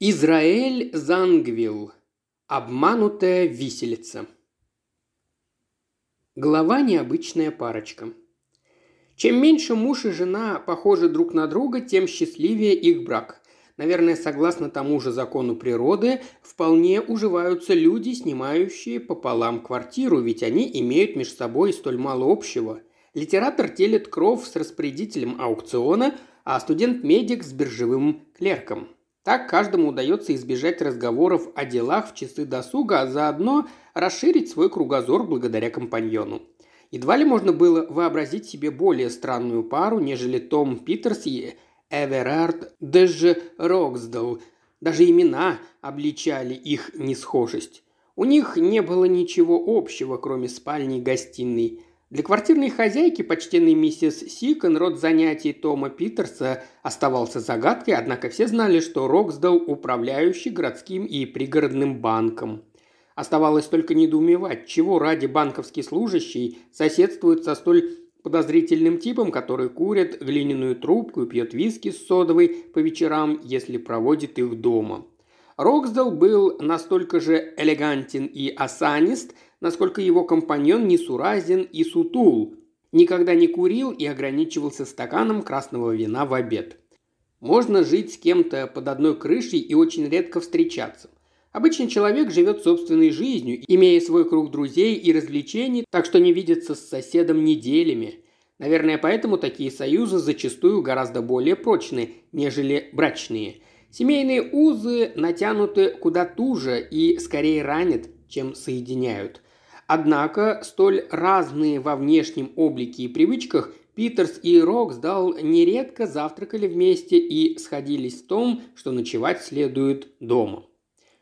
Израиль Зангвилл. Обманутая виселица. Глава «Необычная парочка». Чем меньше муж и жена похожи друг на друга, тем счастливее их брак. Наверное, согласно тому же закону природы, вполне уживаются люди, снимающие пополам квартиру, ведь они имеют между собой столь мало общего. Литератор телит кров с распорядителем аукциона, а студент-медик с биржевым клерком – так каждому удается избежать разговоров о делах в часы досуга, а заодно расширить свой кругозор благодаря компаньону. Едва ли можно было вообразить себе более странную пару, нежели Том Питерс и Эверард Дж. Роксдал. Даже имена обличали их несхожесть. У них не было ничего общего, кроме спальни и гостиной. Для квартирной хозяйки, почтенной миссис Сикон, род занятий Тома Питерса оставался загадкой, однако все знали, что Роксдал – управляющий городским и пригородным банком. Оставалось только недоумевать, чего ради банковский служащий соседствует со столь подозрительным типом, который курит глиняную трубку и пьет виски с содовой по вечерам, если проводит их дома. Роксдал был настолько же элегантен и осанист – насколько его компаньон несуразен и сутул, никогда не курил и ограничивался стаканом красного вина в обед. Можно жить с кем-то под одной крышей и очень редко встречаться. Обычный человек живет собственной жизнью, имея свой круг друзей и развлечений, так что не видится с соседом неделями. Наверное, поэтому такие союзы зачастую гораздо более прочны, нежели брачные. Семейные узы натянуты куда туже и скорее ранят, чем соединяют. Однако столь разные во внешнем облике и привычках Питерс и Роксдал нередко завтракали вместе и сходились в том, что ночевать следует дома.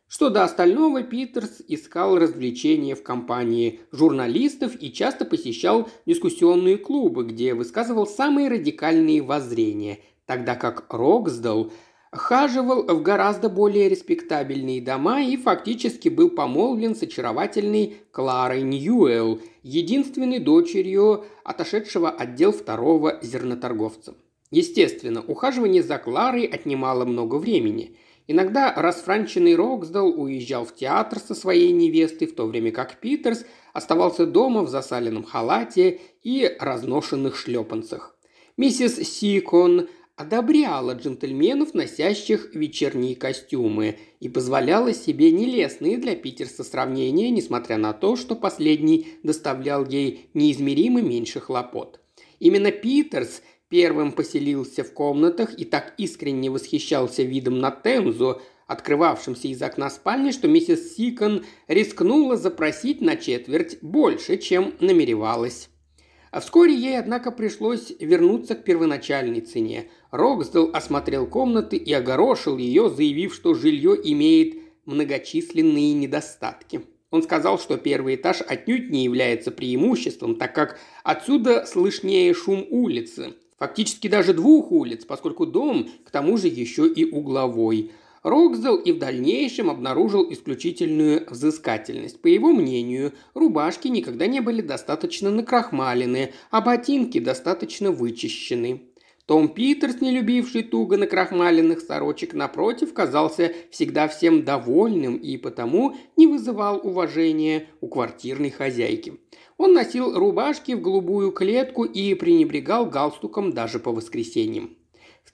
Что до остального, Питерс искал развлечения в компании журналистов и часто посещал дискуссионные клубы, где высказывал самые радикальные воззрения, тогда как Роксдал хаживал в гораздо более респектабельные дома и фактически был помолвлен с очаровательной Кларой Ньюэлл, единственной дочерью отошедшего отдел второго зерноторговца. Естественно, ухаживание за Кларой отнимало много времени. Иногда расфранченный Роксдал уезжал в театр со своей невестой, в то время как Питерс оставался дома в засаленном халате и разношенных шлепанцах. Миссис Сикон одобряла джентльменов, носящих вечерние костюмы, и позволяла себе нелестные для Питерса сравнения, несмотря на то, что последний доставлял ей неизмеримо меньше хлопот. Именно Питерс первым поселился в комнатах и так искренне восхищался видом на Темзу, открывавшимся из окна спальни, что миссис Сикон рискнула запросить на четверть больше, чем намеревалась. А вскоре ей, однако, пришлось вернуться к первоначальной цене. Роксдал осмотрел комнаты и огорошил ее, заявив, что жилье имеет многочисленные недостатки. Он сказал, что первый этаж отнюдь не является преимуществом, так как отсюда слышнее шум улицы. Фактически даже двух улиц, поскольку дом к тому же еще и угловой – Роксдал и в дальнейшем обнаружил исключительную взыскательность. По его мнению, рубашки никогда не были достаточно накрахмалены, а ботинки достаточно вычищены. Том Питерс, не любивший туго накрахмаленных сорочек, напротив, казался всегда всем довольным и потому не вызывал уважения у квартирной хозяйки. Он носил рубашки в голубую клетку и пренебрегал галстуком даже по воскресеньям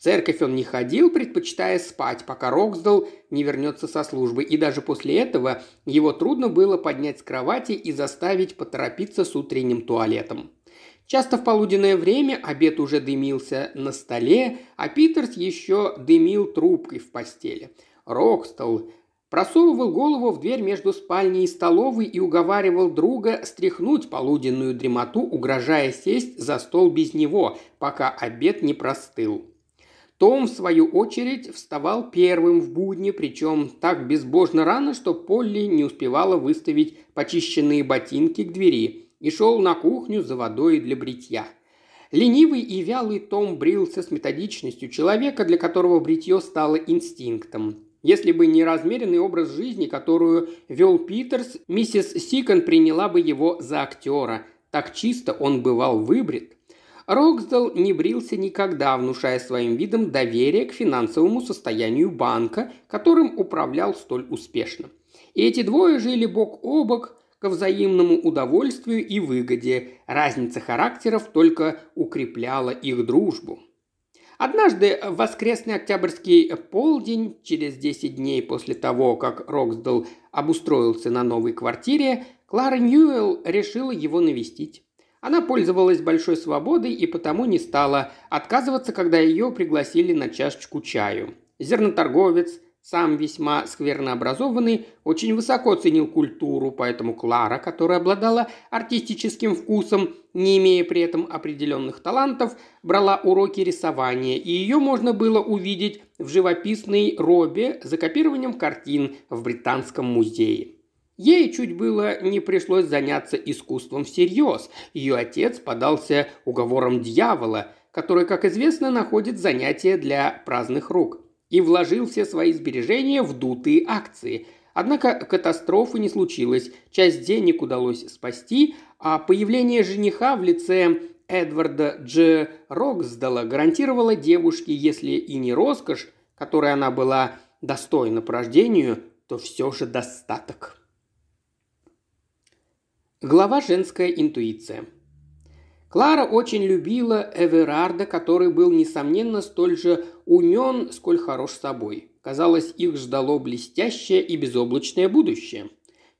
церковь он не ходил, предпочитая спать, пока Роксдал не вернется со службы, и даже после этого его трудно было поднять с кровати и заставить поторопиться с утренним туалетом. Часто в полуденное время обед уже дымился на столе, а Питерс еще дымил трубкой в постели. Рокстал просовывал голову в дверь между спальней и столовой и уговаривал друга стряхнуть полуденную дремоту, угрожая сесть за стол без него, пока обед не простыл. Том, в свою очередь, вставал первым в будни, причем так безбожно рано, что Полли не успевала выставить почищенные ботинки к двери и шел на кухню за водой для бритья. Ленивый и вялый Том брился с методичностью человека, для которого бритье стало инстинктом. Если бы не размеренный образ жизни, которую вел Питерс, миссис Сикон приняла бы его за актера. Так чисто он бывал выбрит – Роксдал не брился никогда, внушая своим видом доверие к финансовому состоянию банка, которым управлял столь успешно. И эти двое жили бок о бок ко взаимному удовольствию и выгоде. Разница характеров только укрепляла их дружбу. Однажды в воскресный октябрьский полдень, через 10 дней после того, как Роксдал обустроился на новой квартире, Клара Ньюэлл решила его навестить. Она пользовалась большой свободой и потому не стала отказываться, когда ее пригласили на чашечку чаю. Зерноторговец, сам весьма скверно образованный, очень высоко ценил культуру, поэтому Клара, которая обладала артистическим вкусом, не имея при этом определенных талантов, брала уроки рисования, и ее можно было увидеть в живописной робе за копированием картин в Британском музее. Ей чуть было не пришлось заняться искусством всерьез. Ее отец подался уговорам дьявола, который, как известно, находит занятия для праздных рук, и вложил все свои сбережения в дутые акции. Однако катастрофы не случилось, часть денег удалось спасти, а появление жениха в лице Эдварда Дж. Роксдала гарантировало девушке, если и не роскошь, которой она была достойна по рождению, то все же достаток. Глава «Женская интуиция». Клара очень любила Эверарда, который был, несомненно, столь же умен, сколь хорош собой. Казалось, их ждало блестящее и безоблачное будущее.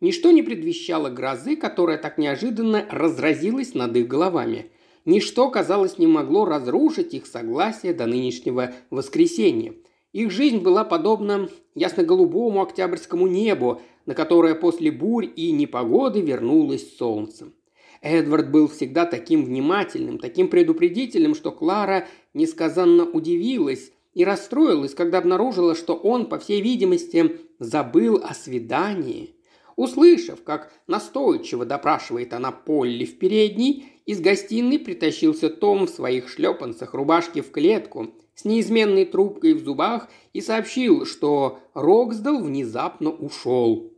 Ничто не предвещало грозы, которая так неожиданно разразилась над их головами. Ничто, казалось, не могло разрушить их согласие до нынешнего воскресенья. Их жизнь была подобна ясно-голубому октябрьскому небу, на которое после бурь и непогоды вернулось солнце. Эдвард был всегда таким внимательным, таким предупредительным, что Клара несказанно удивилась и расстроилась, когда обнаружила, что он, по всей видимости, забыл о свидании. Услышав, как настойчиво допрашивает она Полли в передней, из гостиной притащился Том в своих шлепанцах, рубашке в клетку, с неизменной трубкой в зубах и сообщил, что Роксдал внезапно ушел.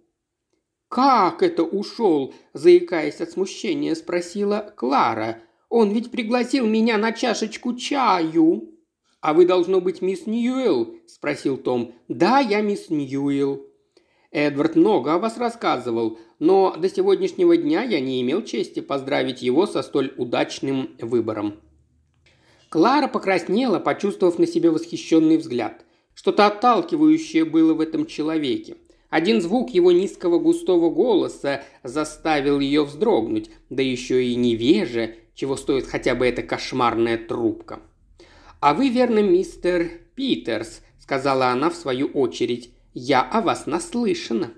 «Как это ушел?» – заикаясь от смущения, спросила Клара. «Он ведь пригласил меня на чашечку чаю». «А вы, должно быть, мисс Ньюэлл?» – спросил Том. «Да, я мисс Ньюэлл». Эдвард много о вас рассказывал, но до сегодняшнего дня я не имел чести поздравить его со столь удачным выбором. Клара покраснела, почувствовав на себе восхищенный взгляд. Что-то отталкивающее было в этом человеке. Один звук его низкого густого голоса заставил ее вздрогнуть, да еще и невеже, чего стоит хотя бы эта кошмарная трубка. «А вы, верно, мистер Питерс», — сказала она в свою очередь. «Я о вас наслышана».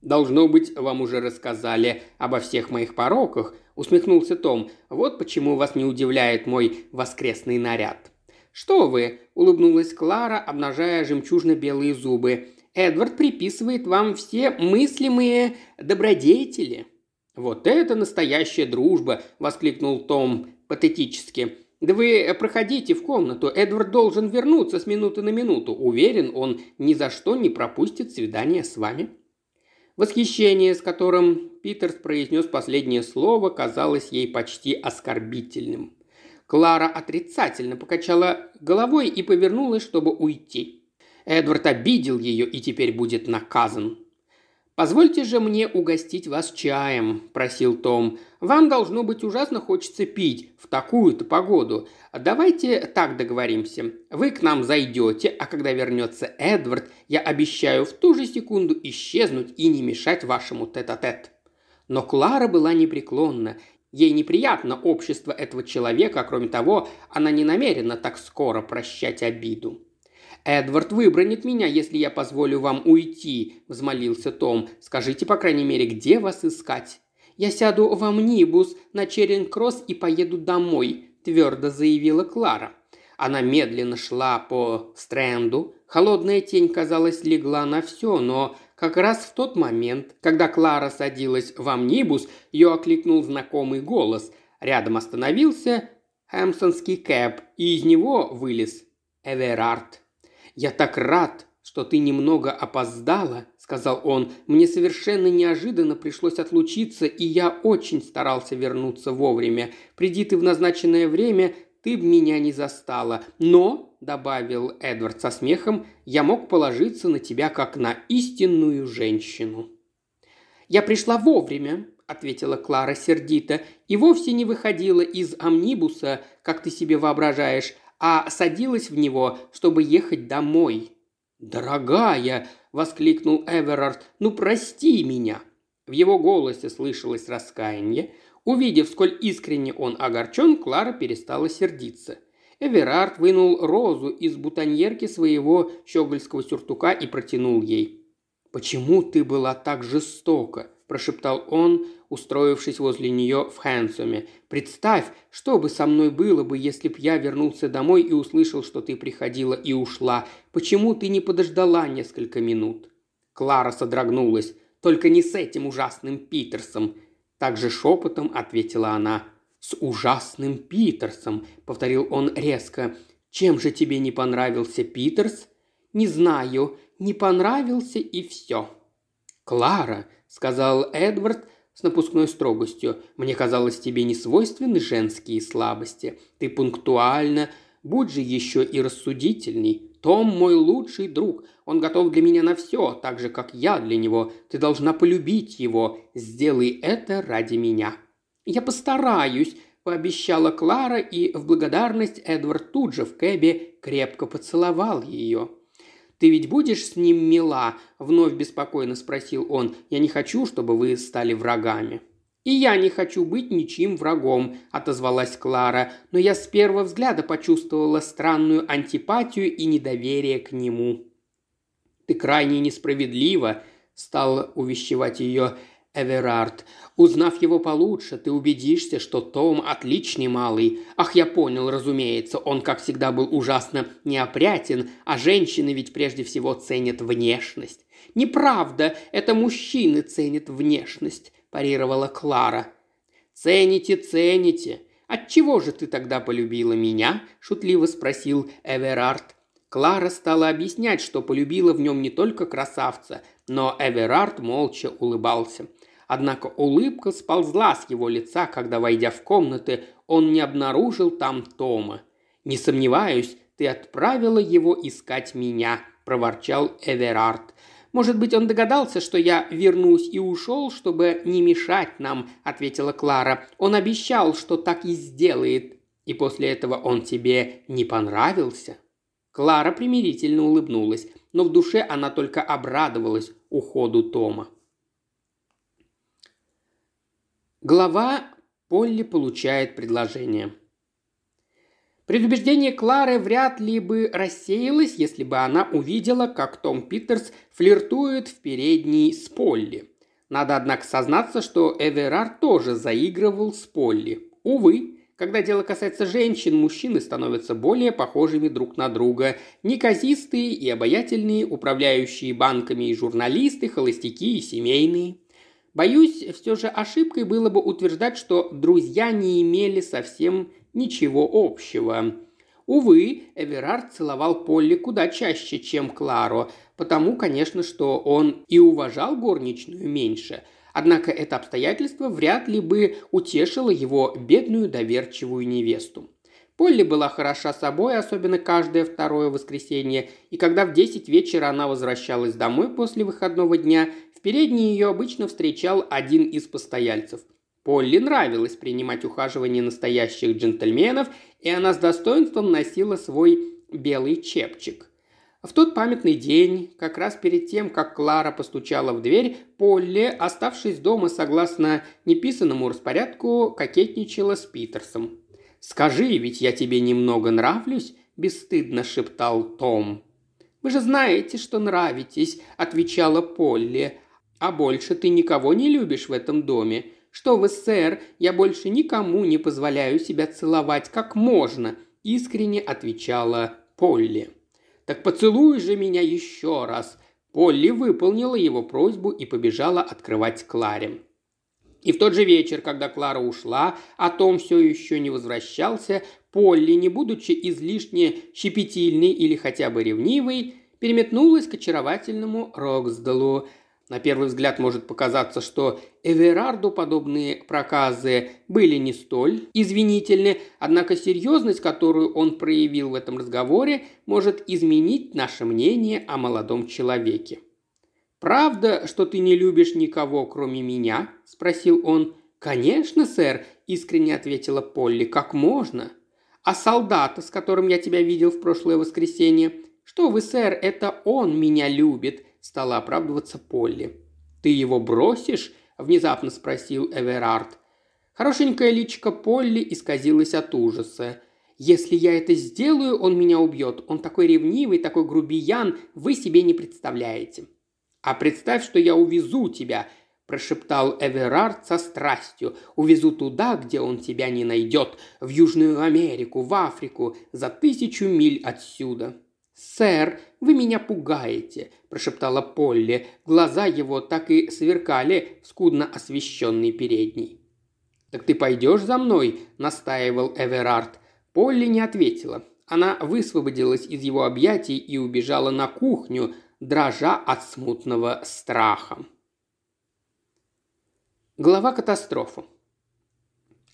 «Должно быть, вам уже рассказали обо всех моих пороках», — усмехнулся Том. «Вот почему вас не удивляет мой воскресный наряд». «Что вы?» – улыбнулась Клара, обнажая жемчужно-белые зубы. Эдвард приписывает вам все мыслимые добродетели». «Вот это настоящая дружба!» – воскликнул Том патетически. «Да вы проходите в комнату. Эдвард должен вернуться с минуты на минуту. Уверен, он ни за что не пропустит свидание с вами». Восхищение, с которым Питерс произнес последнее слово, казалось ей почти оскорбительным. Клара отрицательно покачала головой и повернулась, чтобы уйти. Эдвард обидел ее и теперь будет наказан. «Позвольте же мне угостить вас чаем», – просил Том. «Вам, должно быть, ужасно хочется пить в такую-то погоду. Давайте так договоримся. Вы к нам зайдете, а когда вернется Эдвард, я обещаю в ту же секунду исчезнуть и не мешать вашему тет-а-тет». -тет. Но Клара была непреклонна. Ей неприятно общество этого человека, а кроме того, она не намерена так скоро прощать обиду. «Эдвард выбронит меня, если я позволю вам уйти», – взмолился Том. «Скажите, по крайней мере, где вас искать?» «Я сяду в амнибус на Черинг-Кросс и поеду домой», – твердо заявила Клара. Она медленно шла по стренду. Холодная тень, казалось, легла на все, но как раз в тот момент, когда Клара садилась в амнибус, ее окликнул знакомый голос. Рядом остановился Хэмпсонский кэп, и из него вылез Эверард. «Я так рад, что ты немного опоздала», – сказал он. «Мне совершенно неожиданно пришлось отлучиться, и я очень старался вернуться вовремя. Приди ты в назначенное время, ты б меня не застала. Но, — добавил Эдвард со смехом, — я мог положиться на тебя как на истинную женщину». «Я пришла вовремя», – ответила Клара сердито, – «и вовсе не выходила из амнибуса, как ты себе воображаешь, а садилась в него, чтобы ехать домой». «Дорогая!» – воскликнул Эверард. «Ну, прости меня!» В его голосе слышалось раскаяние. Увидев, сколь искренне он огорчен, Клара перестала сердиться. Эверард вынул розу из бутоньерки своего щегольского сюртука и протянул ей. «Почему ты была так жестока?» – прошептал он, устроившись возле нее в Хэнсоме. «Представь, что бы со мной было бы, если б я вернулся домой и услышал, что ты приходила и ушла. Почему ты не подождала несколько минут?» Клара содрогнулась. «Только не с этим ужасным Питерсом!» Также шепотом ответила она. «С ужасным Питерсом!» – повторил он резко. «Чем же тебе не понравился Питерс?» «Не знаю. Не понравился и все». «Клара!» – сказал Эдвард с напускной строгостью. «Мне казалось, тебе не свойственны женские слабости. Ты пунктуальна, будь же еще и рассудительней. Том мой лучший друг. Он готов для меня на все, так же, как я для него. Ты должна полюбить его. Сделай это ради меня». «Я постараюсь», – пообещала Клара, и в благодарность Эдвард тут же в кэбе крепко поцеловал ее. «Ты ведь будешь с ним мила?» – вновь беспокойно спросил он. «Я не хочу, чтобы вы стали врагами». «И я не хочу быть ничьим врагом», – отозвалась Клара, но я с первого взгляда почувствовала странную антипатию и недоверие к нему. «Ты крайне несправедлива», – стал увещевать ее Эверард. Узнав его получше, ты убедишься, что Том отличный малый. Ах, я понял, разумеется, он, как всегда, был ужасно неопрятен, а женщины ведь прежде всего ценят внешность. Неправда, это мужчины ценят внешность, парировала Клара. Цените, цените. Отчего же ты тогда полюбила меня? шутливо спросил Эверард. Клара стала объяснять, что полюбила в нем не только красавца, но Эверард молча улыбался. Однако улыбка сползла с его лица, когда, войдя в комнаты, он не обнаружил там Тома. «Не сомневаюсь, ты отправила его искать меня», – проворчал Эверард. «Может быть, он догадался, что я вернусь и ушел, чтобы не мешать нам», – ответила Клара. «Он обещал, что так и сделает. И после этого он тебе не понравился?» Клара примирительно улыбнулась, но в душе она только обрадовалась уходу Тома. Глава Полли получает предложение. Предубеждение Клары вряд ли бы рассеялось, если бы она увидела, как Том Питерс флиртует в передней с Полли. Надо, однако, сознаться, что Эверард тоже заигрывал с Полли. Увы, когда дело касается женщин, мужчины становятся более похожими друг на друга. Неказистые и обаятельные, управляющие банками и журналисты, холостяки и семейные – Боюсь, все же ошибкой было бы утверждать, что друзья не имели совсем ничего общего. Увы, Эверард целовал Полли куда чаще, чем Клару, потому, конечно, что он и уважал горничную меньше. Однако это обстоятельство вряд ли бы утешило его бедную доверчивую невесту. Полли была хороша собой, особенно каждое второе воскресенье, и когда в десять вечера она возвращалась домой после выходного дня, передней ее обычно встречал один из постояльцев. Полли нравилось принимать ухаживание настоящих джентльменов, и она с достоинством носила свой белый чепчик. В тот памятный день, как раз перед тем, как Клара постучала в дверь, Полли, оставшись дома согласно неписанному распорядку, кокетничала с Питерсом. «Скажи, ведь я тебе немного нравлюсь?» – бесстыдно шептал Том. «Вы же знаете, что нравитесь», – отвечала Полли. А больше ты никого не любишь в этом доме. Что вы, сэр, я больше никому не позволяю себя целовать как можно», – искренне отвечала Полли. «Так поцелуй же меня еще раз!» Полли выполнила его просьбу и побежала открывать Кларе. И в тот же вечер, когда Клара ушла, а Том все еще не возвращался, Полли, не будучи излишне щепетильной или хотя бы ревнивой, переметнулась к очаровательному Роксдалу, На первый взгляд может показаться, что Эверарду подобные проказы были не столь извинительны, однако серьезность, которую он проявил в этом разговоре, может изменить наше мнение о молодом человеке. «Правда, что ты не любишь никого, кроме меня?» – спросил он. «Конечно, сэр», – искренне ответила Полли. «Как можно?» «А солдата, с которым я тебя видел в прошлое воскресенье?» «Что вы, сэр, это он меня любит», – стала оправдываться Полли. «Ты его бросишь?» – внезапно спросил Эверард. Хорошенькая личико Полли исказилась от ужаса. «Если я это сделаю, он меня убьет. Он такой ревнивый, такой грубиян, вы себе не представляете». «А представь, что я увезу тебя», – прошептал Эверард со страстью. «Увезу туда, где он тебя не найдет, в Южную Америку, в Африку, за тысячу миль отсюда». «Сэр, вы меня пугаете», – прошептала Полли. Глаза его так и сверкали в скудно освещенной передней. «Так ты пойдешь за мной?» – настаивал Эверард. Полли не ответила. Она высвободилась из его объятий и убежала на кухню, дрожа от смутного страха. Глава катастрофы.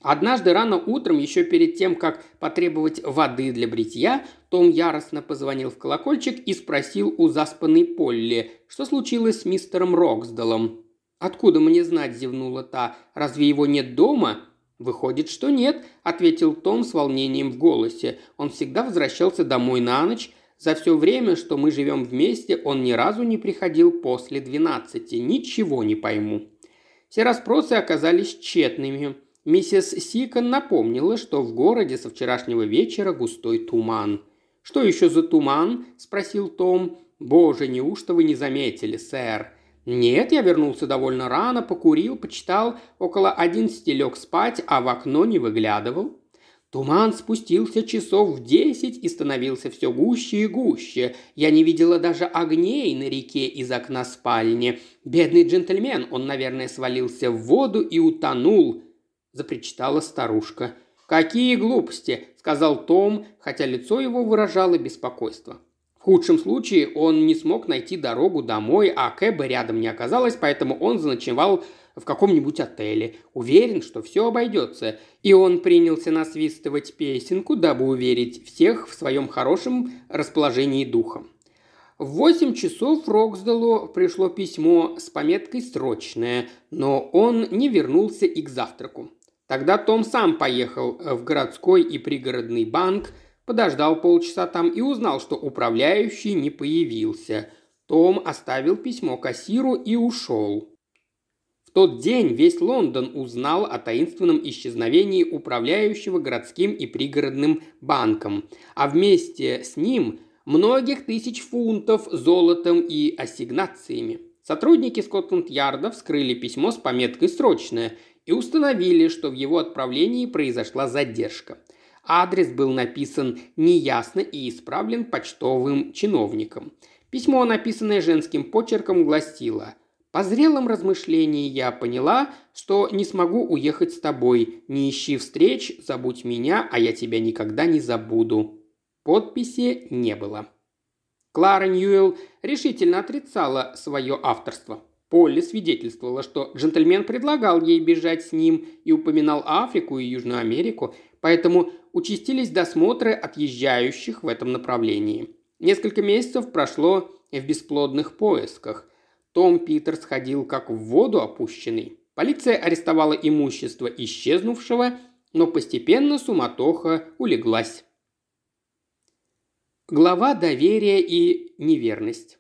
Однажды рано утром, еще перед тем, как потребовать воды для бритья, Том яростно позвонил в колокольчик и спросил у заспанной Полли, что случилось с мистером Роксдалом. «Откуда мне знать?» – зевнула та. «Разве его нет дома?» «Выходит, что нет», – ответил Том с волнением в голосе. Он всегда возвращался домой на ночь, за все время, что мы живем вместе, он ни разу не приходил после двенадцати. Ничего не пойму. Все расспросы оказались тщетными. Миссис Сикон напомнила, что в городе со вчерашнего вечера густой туман. «Что еще за туман?» – спросил Том. «Боже, неужто вы не заметили, сэр?» «Нет, я вернулся довольно рано, покурил, почитал, около одиннадцати лег спать, а в окно не выглядывал. Туман спустился часов в десять и становился все гуще и гуще. Я не видела даже огней на реке из окна спальни. Бедный джентльмен, он, наверное, свалился в воду и утонул», – запричитала старушка. «Какие глупости!» – сказал Том, хотя лицо его выражало беспокойство. В худшем случае он не смог найти дорогу домой, а Кэба рядом не оказалось, поэтому он заночевал в каком-нибудь отеле. Уверен, что все обойдется. И он принялся насвистывать песенку, дабы уверить всех в своем хорошем расположении духа. В восемь часов Роксдалу пришло письмо с пометкой «Срочное», но он не вернулся и к завтраку. Тогда Том сам поехал в городской и пригородный банк, подождал полчаса там и узнал, что управляющий не появился. Том оставил письмо кассиру и ушел. В тот день весь Лондон узнал о таинственном исчезновении управляющего городским и пригородным банком, а вместе с ним многих тысяч фунтов золотом и ассигнациями. Сотрудники Скотланд-Ярда вскрыли письмо с пометкой «Срочное» и установили, что в его отправлении произошла задержка. Адрес был написан неясно и исправлен почтовым чиновником. Письмо, написанное женским почерком, гласило по зрелом размышлении я поняла, что не смогу уехать с тобой. Не ищи встреч, забудь меня, а я тебя никогда не забуду. Подписи не было. Клара Ньюэлл решительно отрицала свое авторство. Полли свидетельствовала, что джентльмен предлагал ей бежать с ним и упоминал Африку и Южную Америку, поэтому участились досмотры отъезжающих в этом направлении. Несколько месяцев прошло в бесплодных поисках. Том Питерс ходил как в воду опущенный. Полиция арестовала имущество исчезнувшего, но постепенно суматоха улеглась. Глава доверия и неверность.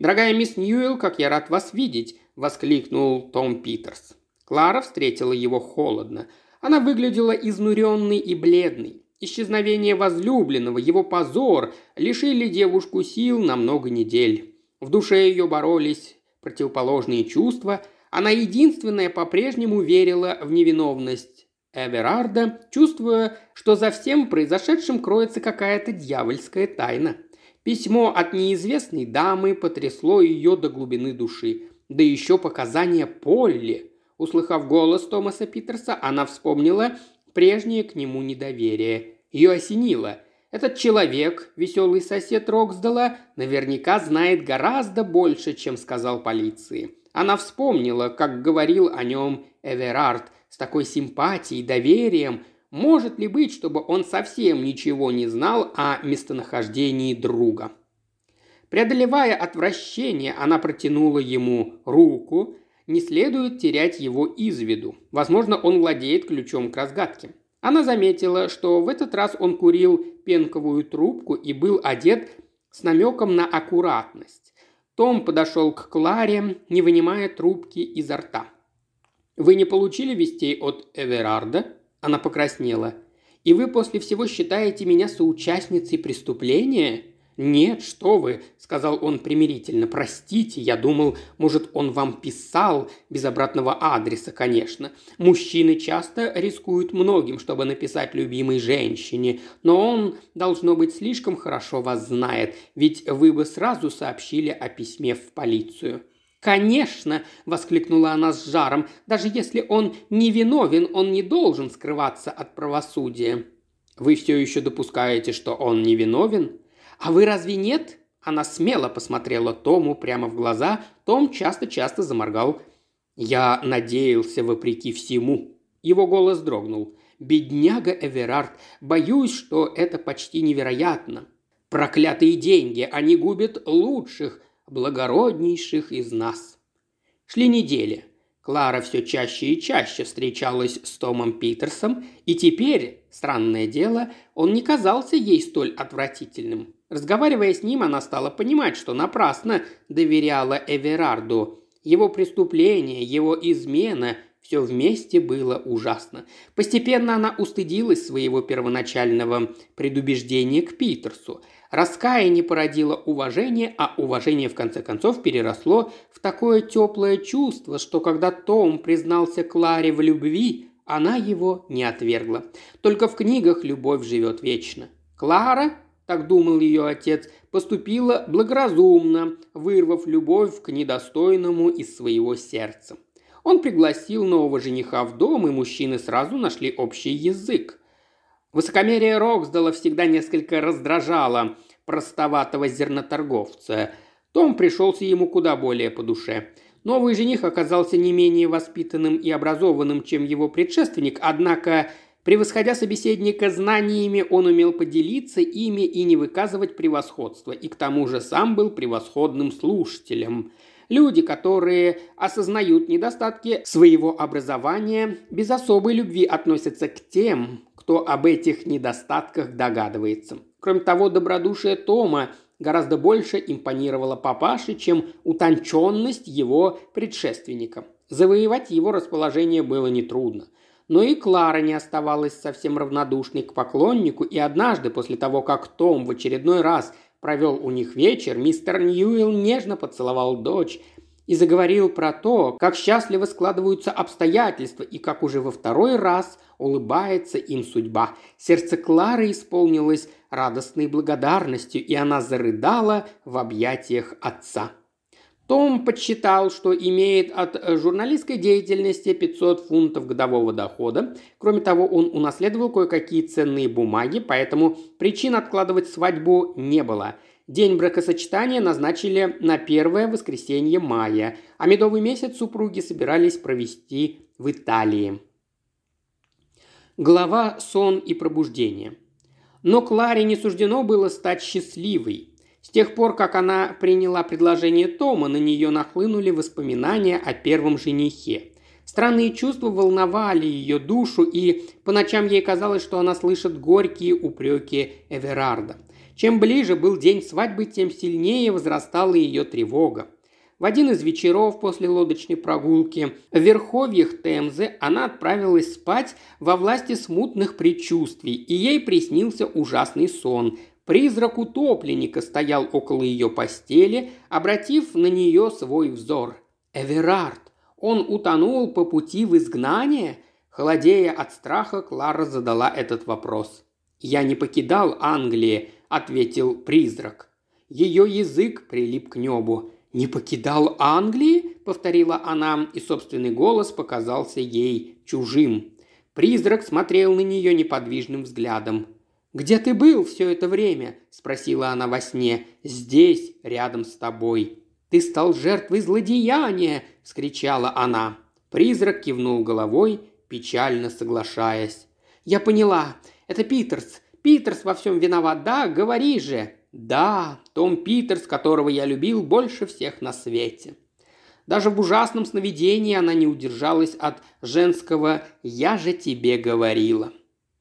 «Дорогая мисс Ньюэлл, как я рад вас видеть!» – воскликнул Том Питерс. Клара встретила его холодно. Она выглядела изнуренной и бледной. Исчезновение возлюбленного, его позор лишили девушку сил на много недель. В душе ее боролись противоположные чувства. Она единственная по-прежнему верила в невиновность Эверарда, чувствуя, что за всем произошедшим кроется какая-то дьявольская тайна. Письмо от неизвестной дамы потрясло ее до глубины души. Да еще показания Полли. Услыхав голос Томаса Питерса, она вспомнила прежнее к нему недоверие. Ее осенило. Этот человек, веселый сосед Роксдала, наверняка знает гораздо больше, чем сказал полиции. Она вспомнила, как говорил о нем Эверард с такой симпатией, доверием. Может ли быть, чтобы он совсем ничего не знал о местонахождении друга? Преодолевая отвращение, она протянула ему руку. Не следует терять его из виду. Возможно, он владеет ключом к разгадке. Она заметила, что в этот раз он курил пенковую трубку и был одет с намеком на аккуратность. Том подошел к Кларе, не вынимая трубки изо рта. «Вы не получили вестей от Эверарда?» Она покраснела. «И вы после всего считаете меня соучастницей преступления?» «Нет, что вы», – сказал он примирительно. «Простите, я думал, может, он вам писал, без обратного адреса, конечно. Мужчины часто рискуют многим, чтобы написать любимой женщине, но он, должно быть, слишком хорошо вас знает, ведь вы бы сразу сообщили о письме в полицию». «Конечно!» – воскликнула она с жаром. «Даже если он невиновен, он не должен скрываться от правосудия». «Вы все еще допускаете, что он невиновен?» «А вы разве нет?» Она смело посмотрела Тому прямо в глаза. Том часто-часто заморгал. «Я надеялся вопреки всему». Его голос дрогнул. «Бедняга Эверард, боюсь, что это почти невероятно. Проклятые деньги, они губят лучших, благороднейших из нас». Шли недели. Клара все чаще и чаще встречалась с Томом Питерсом, и теперь, странное дело, он не казался ей столь отвратительным. Разговаривая с ним, она стала понимать, что напрасно доверяла Эверарду. Его преступление, его измена – все вместе было ужасно. Постепенно она устыдилась своего первоначального предубеждения к Питерсу. Раскаяние породило уважение, а уважение в конце концов переросло в такое теплое чувство, что когда Том признался Кларе в любви, она его не отвергла. Только в книгах любовь живет вечно. Клара так думал ее отец, поступила благоразумно, вырвав любовь к недостойному из своего сердца. Он пригласил нового жениха в дом, и мужчины сразу нашли общий язык. Высокомерие Роксдала всегда несколько раздражало простоватого зерноторговца. Том пришелся ему куда более по душе. Новый жених оказался не менее воспитанным и образованным, чем его предшественник, однако Превосходя собеседника знаниями, он умел поделиться ими и не выказывать превосходства, и к тому же сам был превосходным слушателем. Люди, которые осознают недостатки своего образования, без особой любви относятся к тем, кто об этих недостатках догадывается. Кроме того, добродушие Тома гораздо больше импонировало папаше, чем утонченность его предшественника. Завоевать его расположение было нетрудно – но и Клара не оставалась совсем равнодушной к поклоннику, и однажды, после того, как Том в очередной раз провел у них вечер, мистер Ньюилл нежно поцеловал дочь и заговорил про то, как счастливо складываются обстоятельства и как уже во второй раз улыбается им судьба. Сердце Клары исполнилось радостной благодарностью, и она зарыдала в объятиях отца. Том подсчитал, что имеет от э, журналистской деятельности 500 фунтов годового дохода. Кроме того, он унаследовал кое-какие ценные бумаги, поэтому причин откладывать свадьбу не было. День бракосочетания назначили на первое воскресенье мая, а медовый месяц супруги собирались провести в Италии. Глава «Сон и пробуждение». Но Кларе не суждено было стать счастливой. С тех пор, как она приняла предложение Тома, на нее нахлынули воспоминания о первом женихе. Странные чувства волновали ее душу, и по ночам ей казалось, что она слышит горькие упреки Эверарда. Чем ближе был день свадьбы, тем сильнее возрастала ее тревога. В один из вечеров после лодочной прогулки в верховьях Темзы она отправилась спать во власти смутных предчувствий, и ей приснился ужасный сон, Призрак утопленника стоял около ее постели, обратив на нее свой взор. «Эверард! Он утонул по пути в изгнание?» Холодея от страха, Клара задала этот вопрос. «Я не покидал Англии», — ответил призрак. Ее язык прилип к небу. «Не покидал Англии?» — повторила она, и собственный голос показался ей чужим. Призрак смотрел на нее неподвижным взглядом. «Где ты был все это время?» – спросила она во сне. «Здесь, рядом с тобой». «Ты стал жертвой злодеяния!» – вскричала она. Призрак кивнул головой, печально соглашаясь. «Я поняла. Это Питерс. Питерс во всем виноват. Да, говори же!» «Да, Том Питерс, которого я любил больше всех на свете». Даже в ужасном сновидении она не удержалась от женского «я же тебе говорила».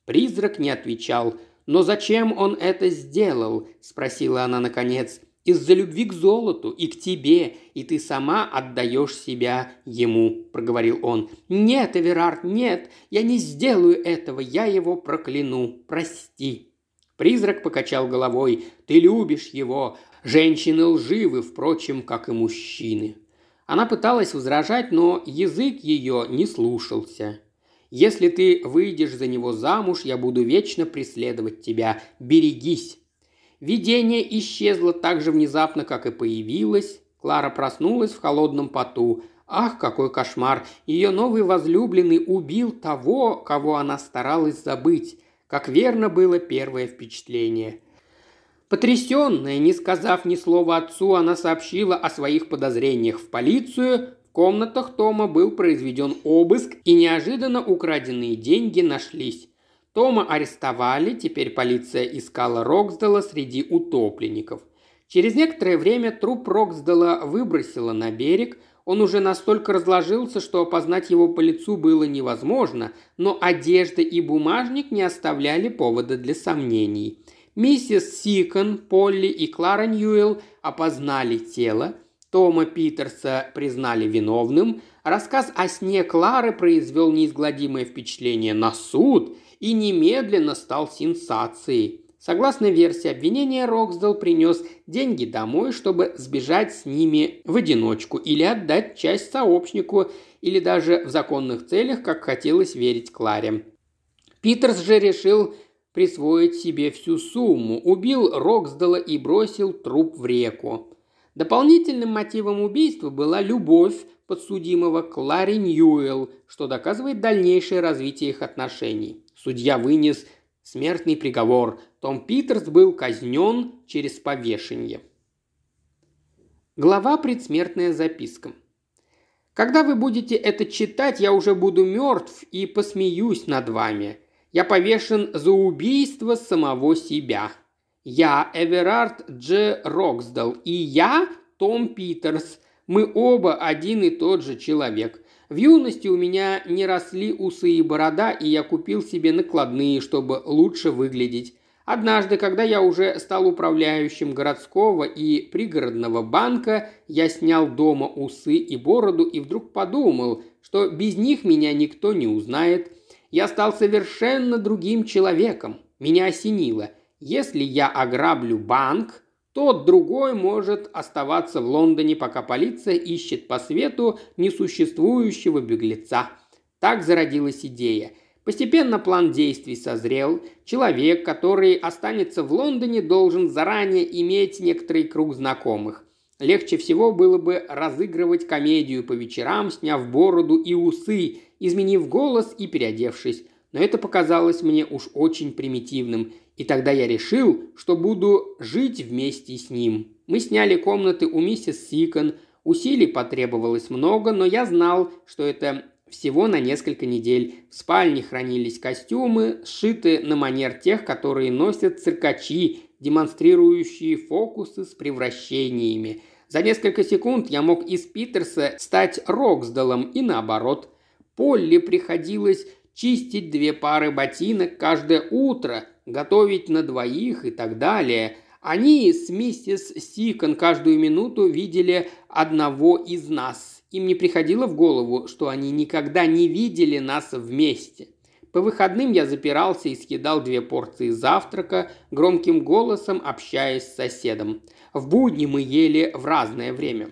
Призрак не отвечал – «Но зачем он это сделал?» – спросила она наконец. «Из-за любви к золоту и к тебе, и ты сама отдаешь себя ему», – проговорил он. «Нет, Эверард, нет, я не сделаю этого, я его прокляну, прости». Призрак покачал головой. «Ты любишь его. Женщины лживы, впрочем, как и мужчины». Она пыталась возражать, но язык ее не слушался. Если ты выйдешь за него замуж, я буду вечно преследовать тебя. Берегись!» Видение исчезло так же внезапно, как и появилось. Клара проснулась в холодном поту. Ах, какой кошмар! Ее новый возлюбленный убил того, кого она старалась забыть. Как верно было первое впечатление. Потрясенная, не сказав ни слова отцу, она сообщила о своих подозрениях в полицию, комнатах Тома был произведен обыск, и неожиданно украденные деньги нашлись. Тома арестовали, теперь полиция искала Роксдала среди утопленников. Через некоторое время труп Роксдала выбросила на берег, он уже настолько разложился, что опознать его по лицу было невозможно, но одежда и бумажник не оставляли повода для сомнений. Миссис Сикон, Полли и Клара Ньюэлл опознали тело – Тома Питерса признали виновным, рассказ о сне Клары произвел неизгладимое впечатление на суд и немедленно стал сенсацией. Согласно версии обвинения, Роксдал принес деньги домой, чтобы сбежать с ними в одиночку или отдать часть сообщнику, или даже в законных целях, как хотелось верить Кларе. Питерс же решил присвоить себе всю сумму, убил Роксдала и бросил труп в реку. Дополнительным мотивом убийства была любовь подсудимого к Ларри Ньюэлл, что доказывает дальнейшее развитие их отношений. Судья вынес смертный приговор. Том Питерс был казнен через повешение. Глава «Предсмертная записка». Когда вы будете это читать, я уже буду мертв и посмеюсь над вами. Я повешен за убийство самого себя. Я Эверард Дж. Роксдал. И я Том Питерс. Мы оба один и тот же человек. В юности у меня не росли усы и борода, и я купил себе накладные, чтобы лучше выглядеть. Однажды, когда я уже стал управляющим городского и пригородного банка, я снял дома усы и бороду и вдруг подумал, что без них меня никто не узнает. Я стал совершенно другим человеком. Меня осенило. Если я ограблю банк, тот другой может оставаться в Лондоне, пока полиция ищет по свету несуществующего беглеца. Так зародилась идея. Постепенно план действий созрел. Человек, который останется в Лондоне, должен заранее иметь некоторый круг знакомых. Легче всего было бы разыгрывать комедию по вечерам, сняв бороду и усы, изменив голос и переодевшись. Но это показалось мне уж очень примитивным, и тогда я решил, что буду жить вместе с ним. Мы сняли комнаты у миссис Сикон. Усилий потребовалось много, но я знал, что это всего на несколько недель. В спальне хранились костюмы, сшиты на манер тех, которые носят циркачи, демонстрирующие фокусы с превращениями. За несколько секунд я мог из Питерса стать Роксдалом и наоборот. Полли приходилось чистить две пары ботинок каждое утро, готовить на двоих и так далее. Они с миссис Сикон каждую минуту видели одного из нас. Им не приходило в голову, что они никогда не видели нас вместе. По выходным я запирался и съедал две порции завтрака, громким голосом общаясь с соседом. В будни мы ели в разное время.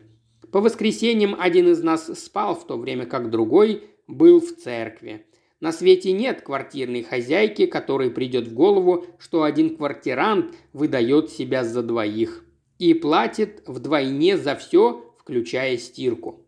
По воскресеньям один из нас спал, в то время как другой был в церкви. На свете нет квартирной хозяйки, которой придет в голову, что один квартирант выдает себя за двоих и платит вдвойне за все, включая стирку.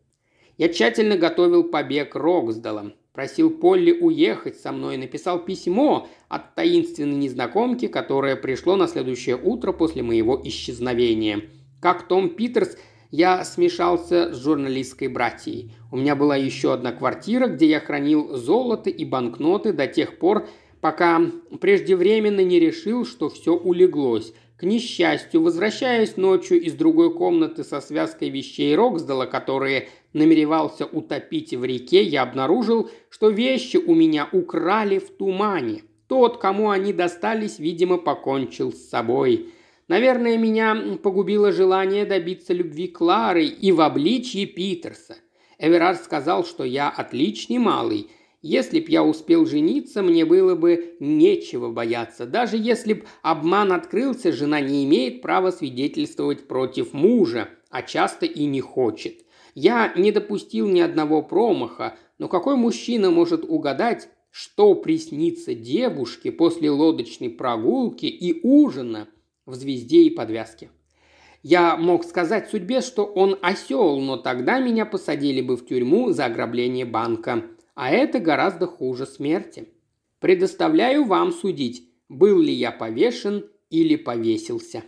Я тщательно готовил побег Роксдала. Просил Полли уехать со мной и написал письмо от таинственной незнакомки, которое пришло на следующее утро после моего исчезновения. Как Том Питерс, я смешался с журналистской братьей. У меня была еще одна квартира, где я хранил золото и банкноты до тех пор, пока преждевременно не решил, что все улеглось. К несчастью, возвращаясь ночью из другой комнаты со связкой вещей Роксдала, которые намеревался утопить в реке, я обнаружил, что вещи у меня украли в тумане. Тот, кому они достались, видимо, покончил с собой. Наверное, меня погубило желание добиться любви Клары и в обличье Питерса. Эверард сказал, что я отличный малый. Если б я успел жениться, мне было бы нечего бояться. Даже если б обман открылся, жена не имеет права свидетельствовать против мужа, а часто и не хочет. Я не допустил ни одного промаха, но какой мужчина может угадать, что приснится девушке после лодочной прогулки и ужина в звезде и подвязке? Я мог сказать судьбе, что он осел, но тогда меня посадили бы в тюрьму за ограбление банка. А это гораздо хуже смерти. Предоставляю вам судить, был ли я повешен или повесился.